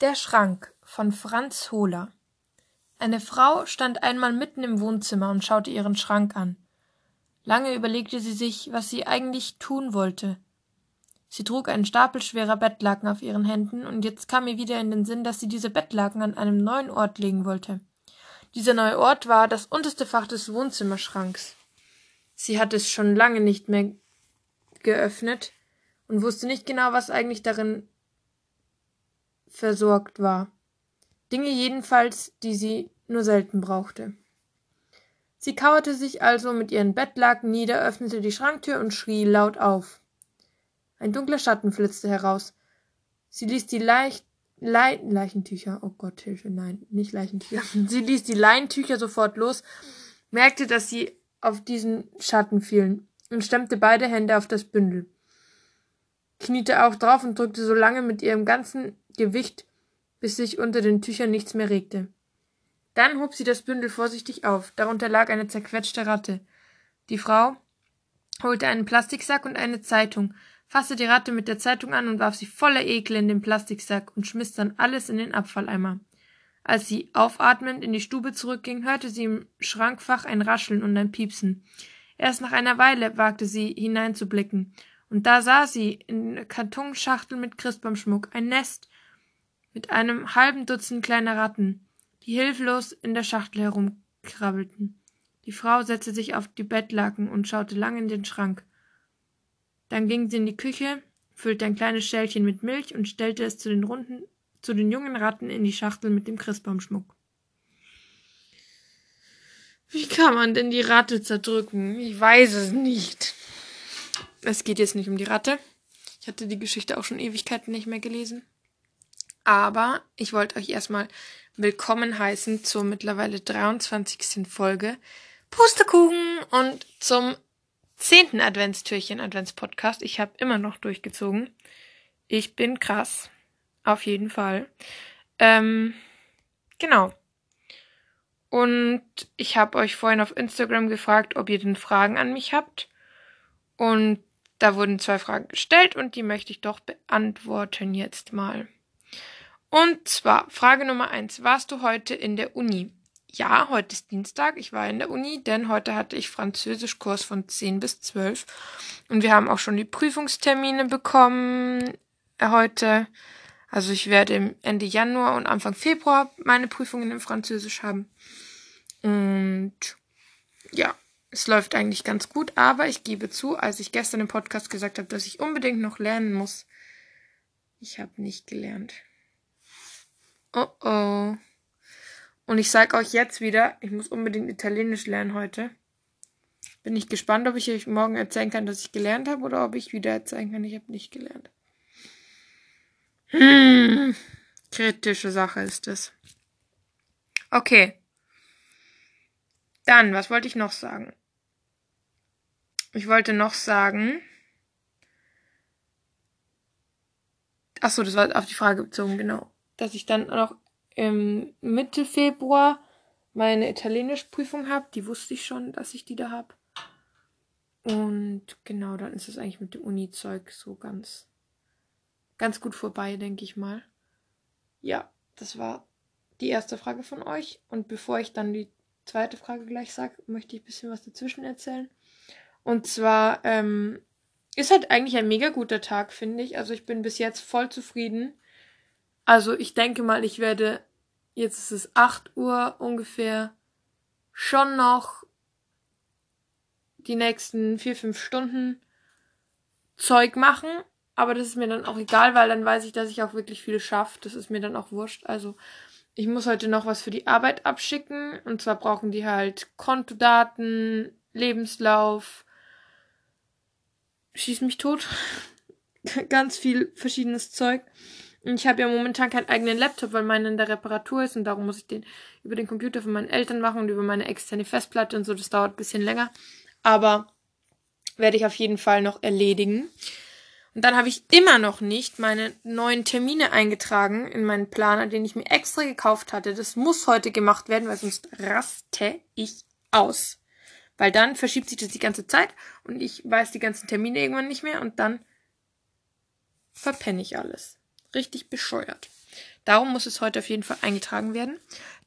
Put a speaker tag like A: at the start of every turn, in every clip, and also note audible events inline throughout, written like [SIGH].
A: Der Schrank von Franz Hohler Eine Frau stand einmal mitten im Wohnzimmer und schaute ihren Schrank an. Lange überlegte sie sich, was sie eigentlich tun wollte. Sie trug einen Stapel schwerer Bettlaken auf ihren Händen, und jetzt kam ihr wieder in den Sinn, dass sie diese Bettlaken an einem neuen Ort legen wollte. Dieser neue Ort war das unterste Fach des Wohnzimmerschranks. Sie hatte es schon lange nicht mehr geöffnet und wusste nicht genau, was eigentlich darin versorgt war. Dinge jedenfalls, die sie nur selten brauchte. Sie kauerte sich also mit ihren Bettlaken nieder, öffnete die Schranktür und schrie laut auf. Ein dunkler Schatten flitzte heraus. Sie ließ die leicht Le Leichentücher, oh Gott, Hilfe, nein, nicht Leichentücher. [LAUGHS] Sie ließ die Leintücher sofort los, merkte, dass sie auf diesen Schatten fielen und stemmte beide Hände auf das Bündel. Kniete auch drauf und drückte so lange mit ihrem ganzen Gewicht, bis sich unter den Tüchern nichts mehr regte. Dann hob sie das Bündel vorsichtig auf. Darunter lag eine zerquetschte Ratte. Die Frau holte einen Plastiksack und eine Zeitung, fasste die Ratte mit der Zeitung an und warf sie voller Ekel in den Plastiksack und schmiss dann alles in den Abfalleimer. Als sie aufatmend in die Stube zurückging, hörte sie im Schrankfach ein Rascheln und ein Piepsen. Erst nach einer Weile wagte sie hineinzublicken und da sah sie in Kartonschachtel mit Christbaumschmuck ein Nest mit einem halben Dutzend kleiner Ratten, die hilflos in der Schachtel herumkrabbelten. Die Frau setzte sich auf die Bettlaken und schaute lang in den Schrank. Dann ging sie in die Küche, füllte ein kleines Schälchen mit Milch und stellte es zu den runden, zu den jungen Ratten in die Schachtel mit dem Christbaumschmuck. Wie kann man denn die Ratte zerdrücken? Ich weiß es nicht. Es geht jetzt nicht um die Ratte. Ich hatte die Geschichte auch schon Ewigkeiten nicht mehr gelesen. Aber ich wollte euch erstmal willkommen heißen zur mittlerweile 23. Folge Pustekuchen und zum 10. Adventstürchen Adventspodcast. Ich habe immer noch durchgezogen. Ich bin krass. Auf jeden Fall. Ähm, genau. Und ich habe euch vorhin auf Instagram gefragt, ob ihr denn Fragen an mich habt. Und da wurden zwei Fragen gestellt und die möchte ich doch beantworten jetzt mal. Und zwar Frage Nummer eins. Warst du heute in der Uni? Ja, heute ist Dienstag. Ich war in der Uni, denn heute hatte ich Französischkurs von 10 bis 12. Und wir haben auch schon die Prüfungstermine bekommen äh, heute. Also ich werde Ende Januar und Anfang Februar meine Prüfungen in Französisch haben. Und ja, es läuft eigentlich ganz gut, aber ich gebe zu, als ich gestern im Podcast gesagt habe, dass ich unbedingt noch lernen muss, ich habe nicht gelernt. Oh oh. Und ich sage euch jetzt wieder, ich muss unbedingt Italienisch lernen heute. Bin ich gespannt, ob ich euch morgen erzählen kann, dass ich gelernt habe oder ob ich wieder erzählen kann, ich habe nicht gelernt. Hm, kritische Sache ist es. Okay. Dann, was wollte ich noch sagen? Ich wollte noch sagen. Ach so, das war auf die Frage bezogen, genau. Dass ich dann noch im Mitte Februar meine Italienischprüfung habe. Die wusste ich schon, dass ich die da habe. Und genau, dann ist es eigentlich mit dem Uni-Zeug so ganz, ganz gut vorbei, denke ich mal. Ja, das war die erste Frage von euch. Und bevor ich dann die zweite Frage gleich sage, möchte ich ein bisschen was dazwischen erzählen. Und zwar ähm, ist halt eigentlich ein mega guter Tag, finde ich. Also ich bin bis jetzt voll zufrieden. Also ich denke mal, ich werde, jetzt ist es 8 Uhr ungefähr, schon noch die nächsten 4, 5 Stunden Zeug machen. Aber das ist mir dann auch egal, weil dann weiß ich, dass ich auch wirklich viel schaffe. Das ist mir dann auch wurscht. Also ich muss heute noch was für die Arbeit abschicken. Und zwar brauchen die halt Kontodaten, Lebenslauf, schieß mich tot. [LAUGHS] Ganz viel verschiedenes Zeug. Ich habe ja momentan keinen eigenen Laptop, weil meiner in der Reparatur ist und darum muss ich den über den Computer von meinen Eltern machen und über meine externe Festplatte und so. Das dauert ein bisschen länger. Aber werde ich auf jeden Fall noch erledigen. Und dann habe ich immer noch nicht meine neuen Termine eingetragen in meinen Planer, den ich mir extra gekauft hatte. Das muss heute gemacht werden, weil sonst raste ich aus. Weil dann verschiebt sich das die ganze Zeit und ich weiß die ganzen Termine irgendwann nicht mehr und dann verpenne ich alles. Richtig bescheuert. Darum muss es heute auf jeden Fall eingetragen werden.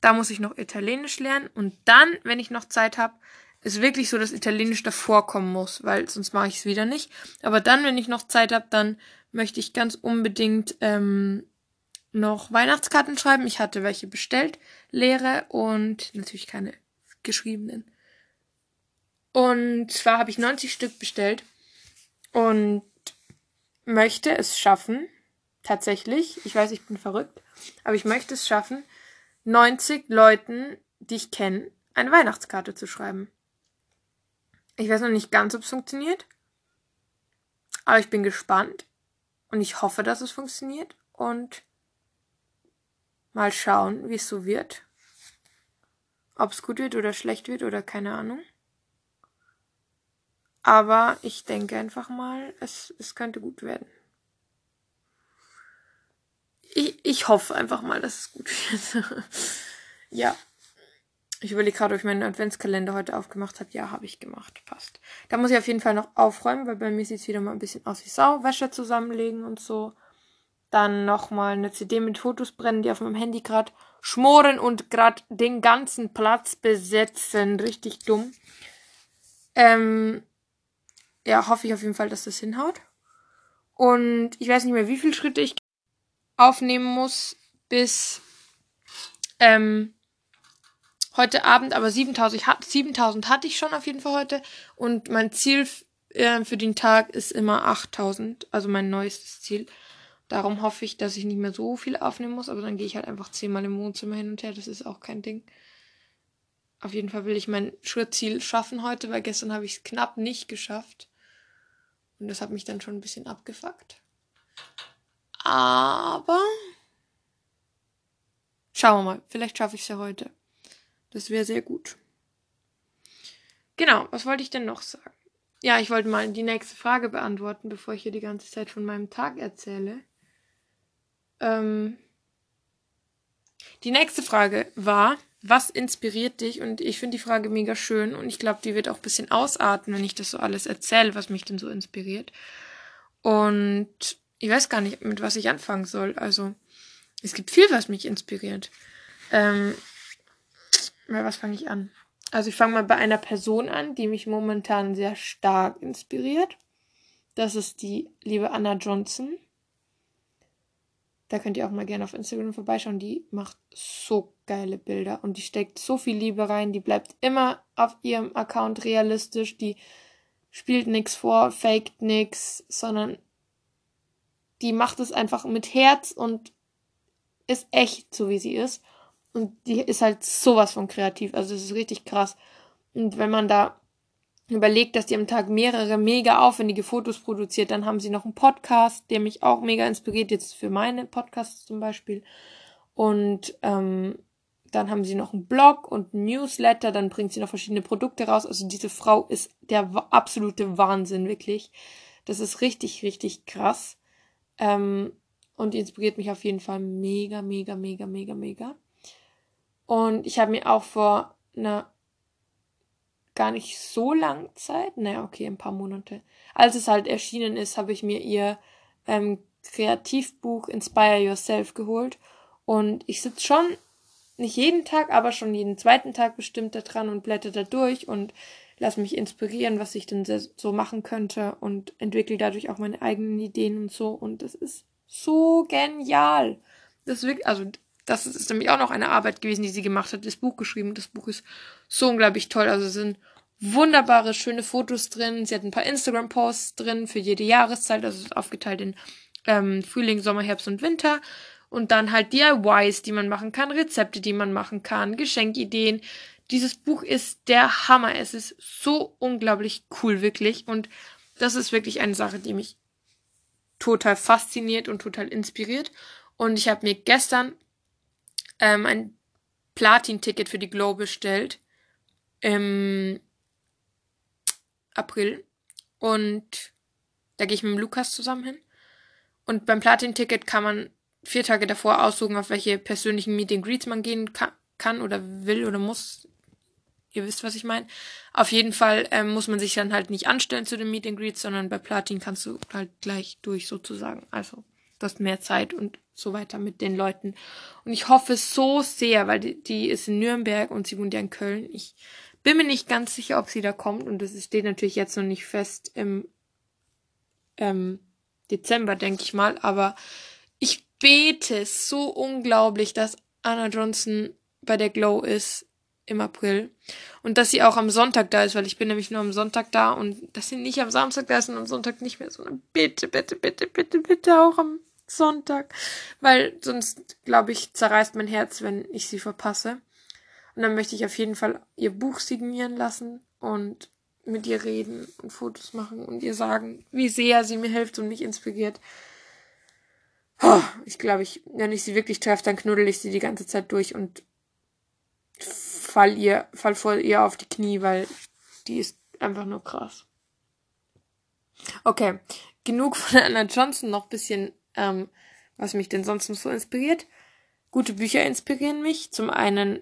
A: Da muss ich noch Italienisch lernen und dann, wenn ich noch Zeit habe, ist wirklich so, dass Italienisch davor kommen muss, weil sonst mache ich es wieder nicht. Aber dann, wenn ich noch Zeit habe, dann möchte ich ganz unbedingt ähm, noch Weihnachtskarten schreiben. Ich hatte welche bestellt, leere und natürlich keine geschriebenen. Und zwar habe ich 90 Stück bestellt und möchte es schaffen, tatsächlich, ich weiß, ich bin verrückt, aber ich möchte es schaffen, 90 Leuten, die ich kenne, eine Weihnachtskarte zu schreiben. Ich weiß noch nicht ganz, ob es funktioniert. Aber ich bin gespannt. Und ich hoffe, dass es funktioniert. Und mal schauen, wie es so wird. Ob es gut wird oder schlecht wird oder keine Ahnung. Aber ich denke einfach mal, es, es könnte gut werden. Ich, ich hoffe einfach mal, dass es gut wird. [LAUGHS] ja. Ich überlege gerade, ob ich meinen Adventskalender heute aufgemacht habe. Ja, habe ich gemacht. Passt. Da muss ich auf jeden Fall noch aufräumen, weil bei mir sieht es wieder mal ein bisschen aus wie Sau. Wäsche zusammenlegen und so. Dann nochmal eine CD mit Fotos brennen, die auf meinem Handy gerade schmoren und gerade den ganzen Platz besetzen. Richtig dumm. Ähm, ja, hoffe ich auf jeden Fall, dass das hinhaut. Und ich weiß nicht mehr, wie viele Schritte ich aufnehmen muss, bis ähm, heute Abend, aber 7000, 7000 hatte ich schon auf jeden Fall heute. Und mein Ziel äh, für den Tag ist immer 8000, also mein neuestes Ziel. Darum hoffe ich, dass ich nicht mehr so viel aufnehmen muss, aber dann gehe ich halt einfach zehnmal im Wohnzimmer hin und her, das ist auch kein Ding. Auf jeden Fall will ich mein Schrittziel schaffen heute, weil gestern habe ich es knapp nicht geschafft. Und das hat mich dann schon ein bisschen abgefuckt. Aber schauen wir mal, vielleicht schaffe ich es ja heute. Das wäre sehr gut. Genau, was wollte ich denn noch sagen? Ja, ich wollte mal die nächste Frage beantworten, bevor ich hier die ganze Zeit von meinem Tag erzähle. Ähm, die nächste Frage war, was inspiriert dich? Und ich finde die Frage mega schön und ich glaube, die wird auch ein bisschen ausarten, wenn ich das so alles erzähle, was mich denn so inspiriert. Und ich weiß gar nicht, mit was ich anfangen soll. Also, es gibt viel, was mich inspiriert. Ähm, ja, was fange ich an? Also ich fange mal bei einer Person an, die mich momentan sehr stark inspiriert. Das ist die liebe Anna Johnson. Da könnt ihr auch mal gerne auf Instagram vorbeischauen. Die macht so geile Bilder und die steckt so viel Liebe rein. Die bleibt immer auf ihrem Account realistisch. Die spielt nichts vor, faked nichts, sondern die macht es einfach mit Herz und ist echt so, wie sie ist. Und die ist halt sowas von kreativ. Also das ist richtig krass. Und wenn man da überlegt, dass die am Tag mehrere mega aufwendige Fotos produziert, dann haben sie noch einen Podcast, der mich auch mega inspiriert, jetzt für meine Podcasts zum Beispiel. Und ähm, dann haben sie noch einen Blog und einen Newsletter, dann bringt sie noch verschiedene Produkte raus. Also diese Frau ist der absolute Wahnsinn, wirklich. Das ist richtig, richtig krass. Ähm, und die inspiriert mich auf jeden Fall mega, mega, mega, mega, mega. Und ich habe mir auch vor einer gar nicht so langen Zeit, naja, okay, ein paar Monate, als es halt erschienen ist, habe ich mir ihr ähm, Kreativbuch Inspire Yourself geholt. Und ich sitze schon, nicht jeden Tag, aber schon jeden zweiten Tag bestimmt da dran und blätter da durch und lasse mich inspirieren, was ich denn so machen könnte und entwickle dadurch auch meine eigenen Ideen und so. Und das ist so genial. Das wirklich, also das ist nämlich auch noch eine Arbeit gewesen, die sie gemacht hat, das Buch geschrieben. Das Buch ist so unglaublich toll. Also es sind wunderbare, schöne Fotos drin. Sie hat ein paar Instagram-Posts drin für jede Jahreszeit. Also es ist aufgeteilt in ähm, Frühling, Sommer, Herbst und Winter. Und dann halt DIYs, die man machen kann, Rezepte, die man machen kann, Geschenkideen. Dieses Buch ist der Hammer. Es ist so unglaublich cool, wirklich. Und das ist wirklich eine Sache, die mich total fasziniert und total inspiriert. Und ich habe mir gestern ähm, ein Platin-Ticket für die Glow bestellt im April. Und da gehe ich mit dem Lukas zusammen hin. Und beim Platin-Ticket kann man vier Tage davor aussuchen, auf welche persönlichen Meet and Greets man gehen kann oder will oder muss. Ihr wisst, was ich meine. Auf jeden Fall ähm, muss man sich dann halt nicht anstellen zu den Meet and Greets, sondern bei Platin kannst du halt gleich durch sozusagen. Also du hast mehr Zeit und so weiter mit den Leuten. Und ich hoffe so sehr, weil die, die ist in Nürnberg und sie wohnt ja in Köln. Ich bin mir nicht ganz sicher, ob sie da kommt und das steht natürlich jetzt noch nicht fest im ähm, Dezember, denke ich mal. Aber ich bete so unglaublich, dass Anna Johnson bei der Glow ist im April. Und dass sie auch am Sonntag da ist, weil ich bin nämlich nur am Sonntag da und dass sie nicht am Samstag da ist und am Sonntag nicht mehr, sondern bitte, bitte, bitte, bitte, bitte auch am Sonntag. Weil sonst, glaube ich, zerreißt mein Herz, wenn ich sie verpasse. Und dann möchte ich auf jeden Fall ihr Buch signieren lassen und mit ihr reden und Fotos machen und ihr sagen, wie sehr sie mir hilft und mich inspiriert. Ich glaube, ich, wenn ich sie wirklich treffe, dann knuddel ich sie die ganze Zeit durch und fall ihr, fall vor ihr auf die Knie, weil die ist einfach nur krass. Okay, genug von [LAUGHS] Anna Johnson, noch bisschen, ähm, was mich denn sonst noch so inspiriert. Gute Bücher inspirieren mich. Zum einen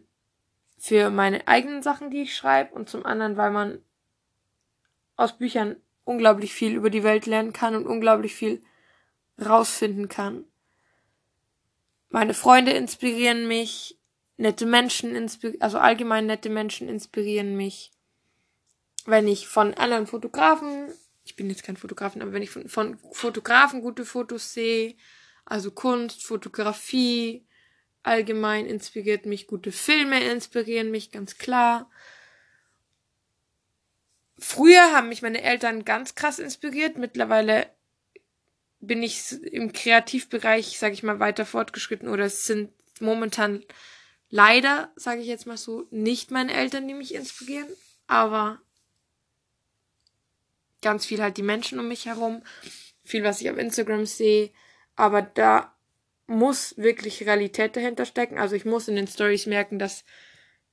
A: für meine eigenen Sachen, die ich schreibe, und zum anderen, weil man aus Büchern unglaublich viel über die Welt lernen kann und unglaublich viel rausfinden kann. Meine Freunde inspirieren mich, nette Menschen inspirieren, also allgemein nette Menschen inspirieren mich. Wenn ich von anderen Fotografen, ich bin jetzt kein Fotografen, aber wenn ich von, von Fotografen gute Fotos sehe, also Kunst, Fotografie, allgemein inspiriert mich, gute Filme inspirieren mich ganz klar. Früher haben mich meine Eltern ganz krass inspiriert. Mittlerweile bin ich im Kreativbereich, sage ich mal, weiter fortgeschritten oder es sind momentan leider, sage ich jetzt mal so, nicht meine Eltern, die mich inspirieren, aber ganz viel halt die Menschen um mich herum, viel, was ich auf Instagram sehe, aber da muss wirklich Realität dahinter stecken. Also ich muss in den Stories merken, dass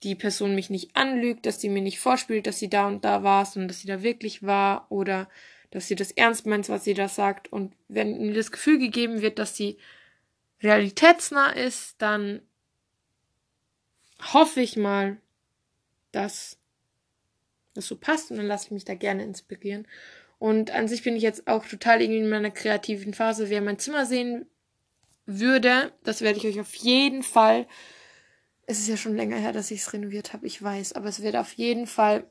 A: die Person mich nicht anlügt, dass sie mir nicht vorspielt, dass sie da und da war, sondern dass sie da wirklich war oder dass sie das ernst meint, was sie da sagt. Und wenn mir das Gefühl gegeben wird, dass sie realitätsnah ist, dann hoffe ich mal, dass das so passt und dann lasse ich mich da gerne inspirieren. Und an sich bin ich jetzt auch total irgendwie in meiner kreativen Phase. Wer mein Zimmer sehen würde, das werde ich euch auf jeden Fall. Es ist ja schon länger her, dass ich es renoviert habe, ich weiß, aber es wird auf jeden Fall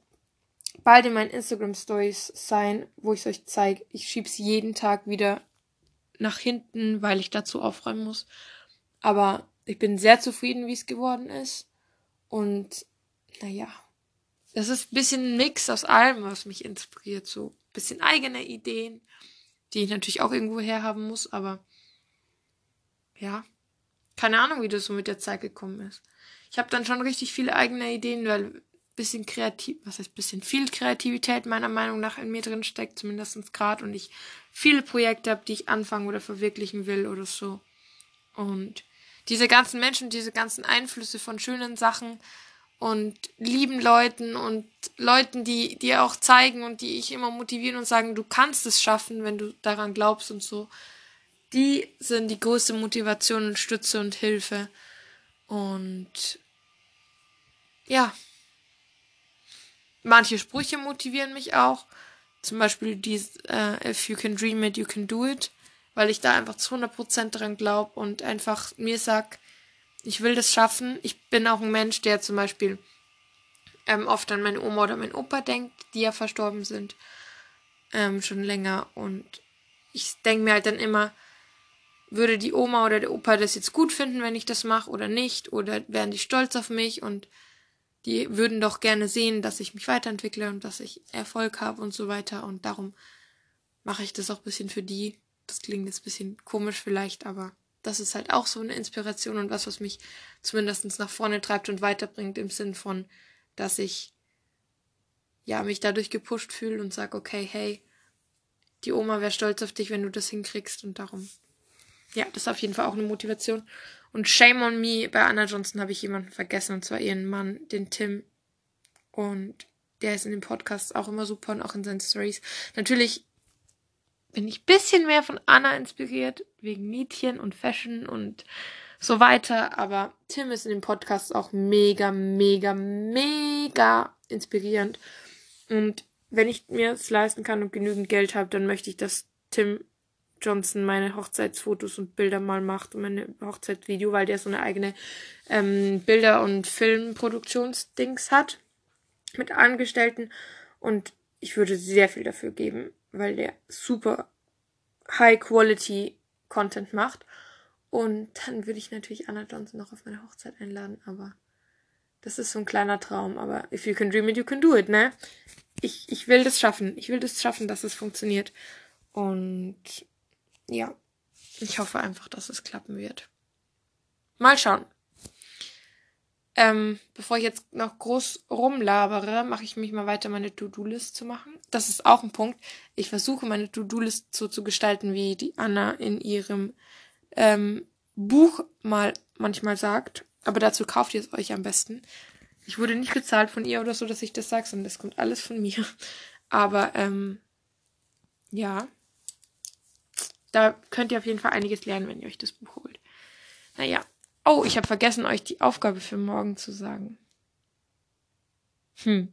A: bald in meinen Instagram Stories sein, wo ich es euch zeige. Ich schiebe es jeden Tag wieder nach hinten, weil ich dazu aufräumen muss. Aber ich bin sehr zufrieden, wie es geworden ist. Und naja, das ist ein bisschen ein Mix aus allem, was mich inspiriert. So ein bisschen eigene Ideen, die ich natürlich auch irgendwo herhaben muss, aber ja, keine Ahnung, wie das so mit der Zeit gekommen ist. Ich habe dann schon richtig viele eigene Ideen, weil bisschen kreativ, was heißt bisschen viel Kreativität meiner Meinung nach in mir drin steckt, zumindest gerade, und ich viele Projekte habe, die ich anfangen oder verwirklichen will oder so. Und diese ganzen Menschen, diese ganzen Einflüsse von schönen Sachen und lieben Leuten und Leuten, die dir auch zeigen und die ich immer motivieren und sagen, du kannst es schaffen, wenn du daran glaubst und so die sind die größte Motivation und Stütze und Hilfe. Und ja, manche Sprüche motivieren mich auch. Zum Beispiel die äh, If you can dream it, you can do it. Weil ich da einfach zu 100% dran glaube und einfach mir sag, ich will das schaffen. Ich bin auch ein Mensch, der zum Beispiel ähm, oft an meine Oma oder meinen Opa denkt, die ja verstorben sind. Ähm, schon länger. Und ich denke mir halt dann immer, würde die Oma oder der Opa das jetzt gut finden, wenn ich das mache oder nicht? Oder wären die stolz auf mich und die würden doch gerne sehen, dass ich mich weiterentwickle und dass ich Erfolg habe und so weiter. Und darum mache ich das auch ein bisschen für die. Das klingt jetzt ein bisschen komisch vielleicht, aber das ist halt auch so eine Inspiration und was, was mich zumindest nach vorne treibt und weiterbringt im Sinn von, dass ich ja mich dadurch gepusht fühle und sage, okay, hey, die Oma wäre stolz auf dich, wenn du das hinkriegst und darum ja, das ist auf jeden Fall auch eine Motivation. Und Shame on Me, bei Anna Johnson habe ich jemanden vergessen, und zwar ihren Mann, den Tim. Und der ist in den Podcasts auch immer super und auch in seinen Stories. Natürlich bin ich bisschen mehr von Anna inspiriert, wegen Mädchen und Fashion und so weiter. Aber Tim ist in den Podcasts auch mega, mega, mega inspirierend. Und wenn ich mir es leisten kann und genügend Geld habe, dann möchte ich, dass Tim Johnson meine Hochzeitsfotos und Bilder mal macht und meine Hochzeitsvideo, weil der so eine eigene ähm, Bilder- und Filmproduktionsdings hat mit Angestellten und ich würde sehr viel dafür geben, weil der super High-Quality Content macht. Und dann würde ich natürlich Anna Johnson noch auf meine Hochzeit einladen, aber das ist so ein kleiner Traum. Aber if you can dream it, you can do it, ne? Ich, ich will das schaffen. Ich will das schaffen, dass es funktioniert. Und ja, ich hoffe einfach, dass es klappen wird. Mal schauen. Ähm, bevor ich jetzt noch groß rumlabere, mache ich mich mal weiter, meine To-Do-List zu machen. Das ist auch ein Punkt. Ich versuche, meine To-Do-List so zu gestalten, wie die Anna in ihrem ähm, Buch mal manchmal sagt. Aber dazu kauft ihr es euch am besten. Ich wurde nicht bezahlt von ihr oder so, dass ich das sage, sondern das kommt alles von mir. Aber ähm, ja, da könnt ihr auf jeden Fall einiges lernen, wenn ihr euch das Buch holt. Naja, Oh, ich habe vergessen, euch die Aufgabe für morgen zu sagen. Hm.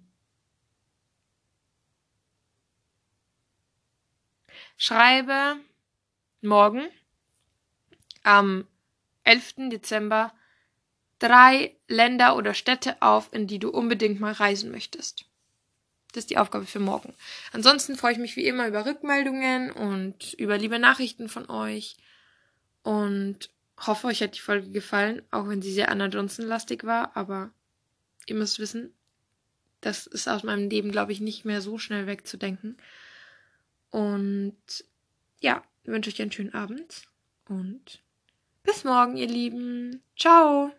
A: Schreibe morgen am 11. Dezember drei Länder oder Städte auf, in die du unbedingt mal reisen möchtest. Das ist die Aufgabe für morgen. Ansonsten freue ich mich wie immer über Rückmeldungen und über liebe Nachrichten von euch. Und hoffe, euch hat die Folge gefallen, auch wenn sie sehr Anna Johnson-lastig war, aber ihr müsst wissen, das ist aus meinem Leben, glaube ich, nicht mehr so schnell wegzudenken. Und ja, wünsche euch einen schönen Abend und bis morgen, ihr Lieben. Ciao!